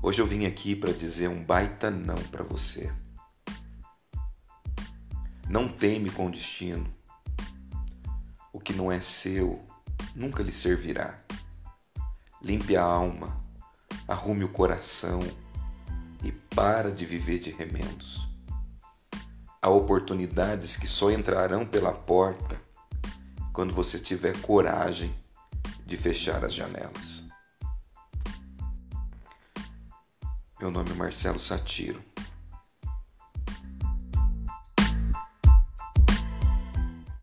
Hoje eu vim aqui para dizer um baita não para você. Não teme com o destino. O que não é seu nunca lhe servirá. Limpe a alma, arrume o coração e para de viver de remendos. Há oportunidades que só entrarão pela porta quando você tiver coragem de fechar as janelas. Meu nome é Marcelo Satiro.